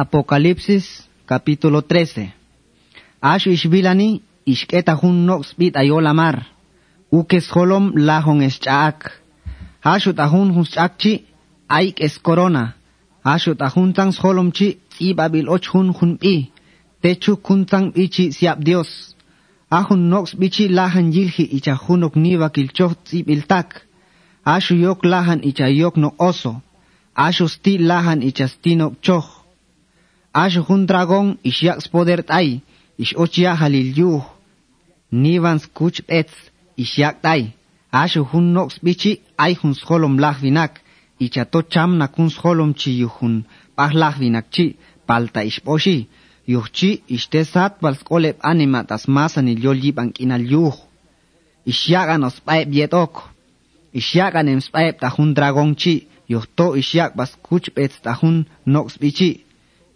Apocalipsis capítulo 13. Ashu ishbilani ishketa hun nox bit ayola mar. Ukes holom lahon eschak. Ashu tahun huschakchi aik es corona. Ashu tahun tang holom chi ibabil och hun hun bi. Techu kuntang bichi siap Dios. Ahun nox bichi lahan yilhi icha hunok niwa kilchoch ibil tak. Ashu yok lahan icha yok no oso. Ashu sti lahan icha stino choch. Ashu hun dragon ish yaks poder tay, ish ochia halil yuh. Nivans kuch ets, isyak tay. Ashu hun nox bichi ay hun scholom lahvinak, icha to cham na kun scholom chi yuhun pah lahvinak chi, palta ish poshi. Yuh chi ishte sat pal skolep animat as masan il yol yipan kinal yuh. Ishyakan os paep yetok. Ishyakan em spaep ta hun dragon chi, yuh to ishyak bas kuch ets ta hun nox bichi.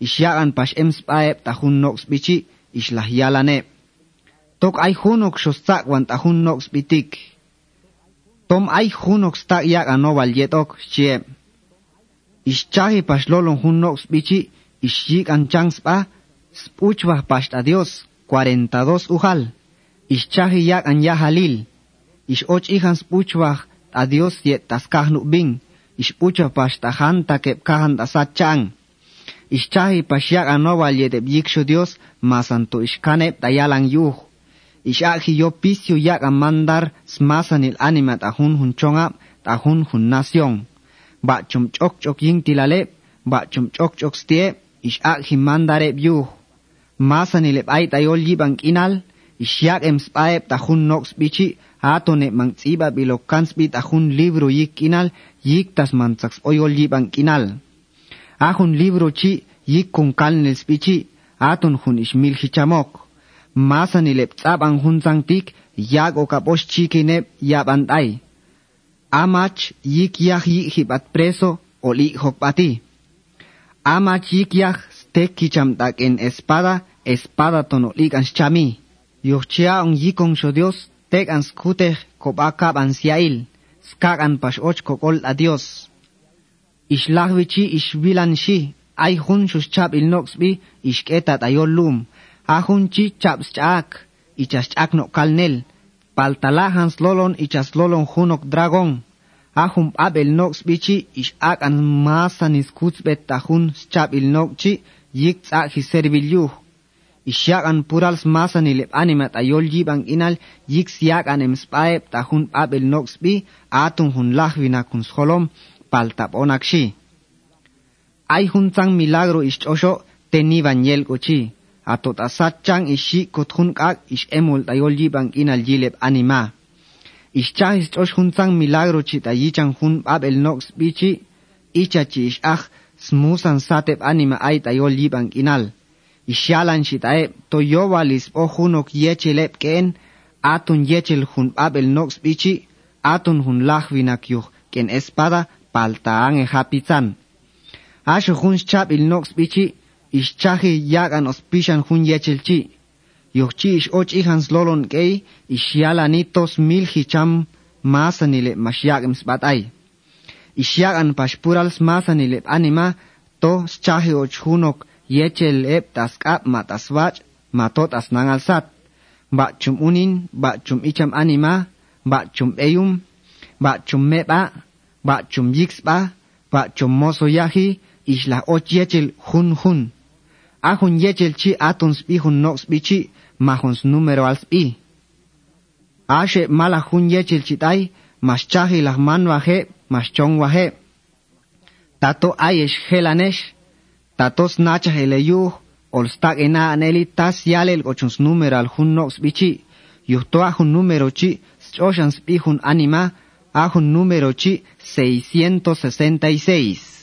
Isyakan pas em spaep ta hun nox bichi, islah yalane. Tok ay hunok shostak wan ta hun nox bitik. Tom ay hunok stak yak anoval yetok chiem. Ischahi pas lolon hun nox bichi, isyik an chang spa, spuchwa pas ta Dios, 42 ujal. Ischahi yak an yahalil. Ish och ihan spuchwa ta Dios yet tas kahnuk bing. Ispuchwa pas ta han ta kep kahan ta satchang. Ischahi pasyak anoval yetep yiksho Dios, masanto ishkanep tayalang yuh. Ishaki yo pisio yak mandar smasanil animat ahun hun chongap, tahun hun nación. Ba chum chok chok ying tilalep, ba chum chok chok stiep, ishaki mandarep yuh. Masanilep ay tayol inal, ishyak em spaep tahun nox bichi, atone mang tsiba bilokans bit ahun libro yik inal, yik tas mantsaks oyol yibang Ahun libro chi yik kun kalnil spichi atun hun ishmil hichamok. Masa nilep tzabang hun zangtik yag o kaposh chikinep yabantay. Amach yik yah yik hibat preso o li hokpati. Amach yik yah stek kichamtak en espada, espada tono lik ans chami. Yochia on yikon sho Dios, tek ans kuteh kopakab ansiail, skak an pash och kokol a Dios. Ixlahwichi ixbilanxi, ayjun xuxchab ilnoxbi, ixketat ayollum, ajunchi chapschak, ichaschak no kalnel, paltalahans lolon ichas lolon hunok dragon, ajun ab ilnoxbichi, ishak an masan iskutzbet ajun schab ilnoxchi, yiktzak hiservilyuh, ishak an purals masan ilip animat ayol jib ang inal yiksyak an emspaeb tahun ab ilnoxbi, atun hun lahvina kunsholom, scholom paltap onakshi. Ay huntang milagro ishosho teni banyel kochi. Atot kak ish emul tayol jibang inal jilep anima. Ishcha istosh huntang milagro chi tayichang hun ab el nox bichi. Ish ach smusan satep anima ay tayol jibang inal. Ishyalan shitae toyowalis o hunok yechelep ken atun yechel hun ab el nox bichi atun hun lahvinak yuh ken espada paltaan e hapitzan. Asho hun chap il nox bichi, ischahi yagan ospichan hun yechelchi. Yochi ish och ihans lolon kei, ishyalanitos mil hicham masanile mashyagem sbatay. Ishyagan pashpurals masanile anima, to schahi och hunok yechel ep taskap mataswach, matot asnangalsat. Bachum unin, bachum icham anima, bachum eyum, bachum meba, Bachum yixba, bachum mozo yahi, isla och yechel jun jun. Ajun yechel chi atons pi nox bichi, majons número als pi. Ashe mala jun yechel chitai, maschahi las man waje, maschon waje. Tato ayesh helanesh, tatos nachas eleyuh, olstag ena aneli tas yalel ochons número al jun nox bichi, yuhtoa jun número chi, choshans pi jun anima, Ajo número chi 666.